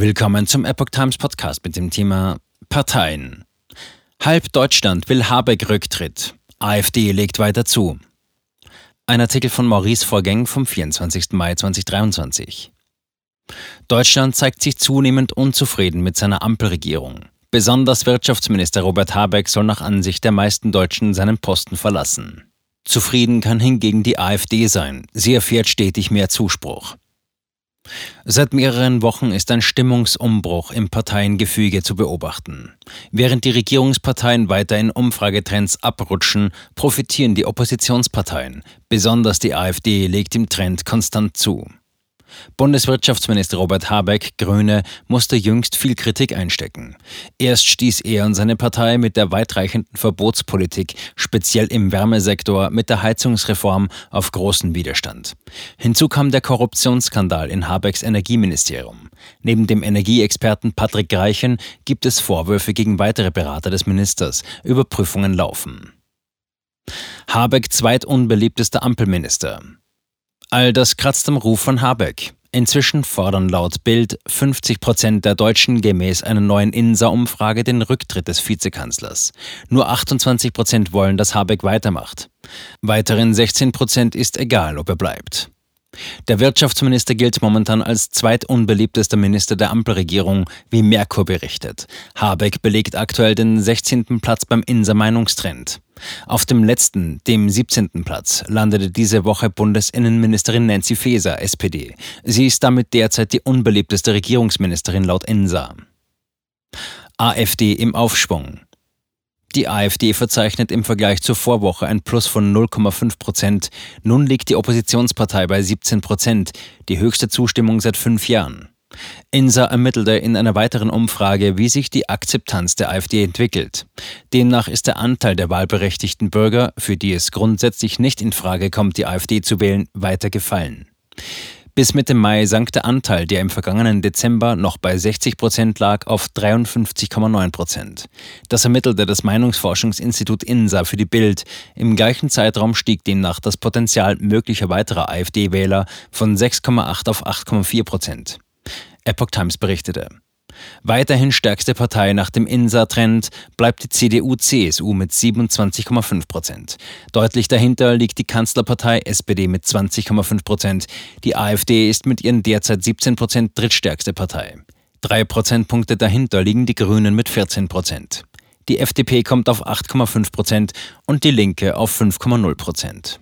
Willkommen zum Epoch Times Podcast mit dem Thema Parteien. Halb Deutschland will Habeck Rücktritt. AfD legt weiter zu. Ein Artikel von Maurice Vorgäng vom 24. Mai 2023. Deutschland zeigt sich zunehmend unzufrieden mit seiner Ampelregierung. Besonders Wirtschaftsminister Robert Habeck soll nach Ansicht der meisten Deutschen seinen Posten verlassen. Zufrieden kann hingegen die AfD sein. Sie erfährt stetig mehr Zuspruch. Seit mehreren Wochen ist ein Stimmungsumbruch im Parteiengefüge zu beobachten. Während die Regierungsparteien weiter in Umfragetrends abrutschen, profitieren die Oppositionsparteien. Besonders die AfD legt im Trend konstant zu. Bundeswirtschaftsminister Robert Habeck, Grüne, musste jüngst viel Kritik einstecken. Erst stieß er und seine Partei mit der weitreichenden Verbotspolitik, speziell im Wärmesektor, mit der Heizungsreform auf großen Widerstand. Hinzu kam der Korruptionsskandal in Habecks Energieministerium. Neben dem Energieexperten Patrick Greichen gibt es Vorwürfe gegen weitere Berater des Ministers. Überprüfungen laufen. Habeck zweitunbeliebtester Ampelminister. All das kratzt am Ruf von Habeck. Inzwischen fordern laut Bild 50 Prozent der Deutschen gemäß einer neuen INSA-Umfrage den Rücktritt des Vizekanzlers. Nur 28 Prozent wollen, dass Habeck weitermacht. Weiteren 16 Prozent ist egal, ob er bleibt. Der Wirtschaftsminister gilt momentan als zweitunbeliebtester Minister der Ampelregierung, wie Merkur berichtet. Habeck belegt aktuell den 16. Platz beim INSA Meinungstrend. Auf dem letzten, dem 17. Platz, landete diese Woche Bundesinnenministerin Nancy Faeser, SPD. Sie ist damit derzeit die unbeliebteste Regierungsministerin laut INSA. AfD im Aufschwung. Die AfD verzeichnet im Vergleich zur Vorwoche ein Plus von 0,5 Prozent. Nun liegt die Oppositionspartei bei 17 Prozent, die höchste Zustimmung seit fünf Jahren. INSA ermittelte in einer weiteren Umfrage, wie sich die Akzeptanz der AfD entwickelt. Demnach ist der Anteil der wahlberechtigten Bürger, für die es grundsätzlich nicht in Frage kommt, die AfD zu wählen, weiter gefallen. Bis Mitte Mai sank der Anteil, der im vergangenen Dezember noch bei 60 Prozent lag, auf 53,9 Prozent. Das ermittelte das Meinungsforschungsinstitut INSA für die Bild. Im gleichen Zeitraum stieg demnach das Potenzial möglicher weiterer AfD-Wähler von 6,8 auf 8,4 Prozent. Epoch Times berichtete. Weiterhin stärkste Partei nach dem INSA-Trend bleibt die CDU-CSU mit 27,5 Prozent. Deutlich dahinter liegt die Kanzlerpartei SPD mit 20,5 Prozent. Die AfD ist mit ihren derzeit 17 Prozent drittstärkste Partei. Drei Prozentpunkte dahinter liegen die Grünen mit 14 Prozent. Die FDP kommt auf 8,5 Prozent und die Linke auf 5,0 Prozent.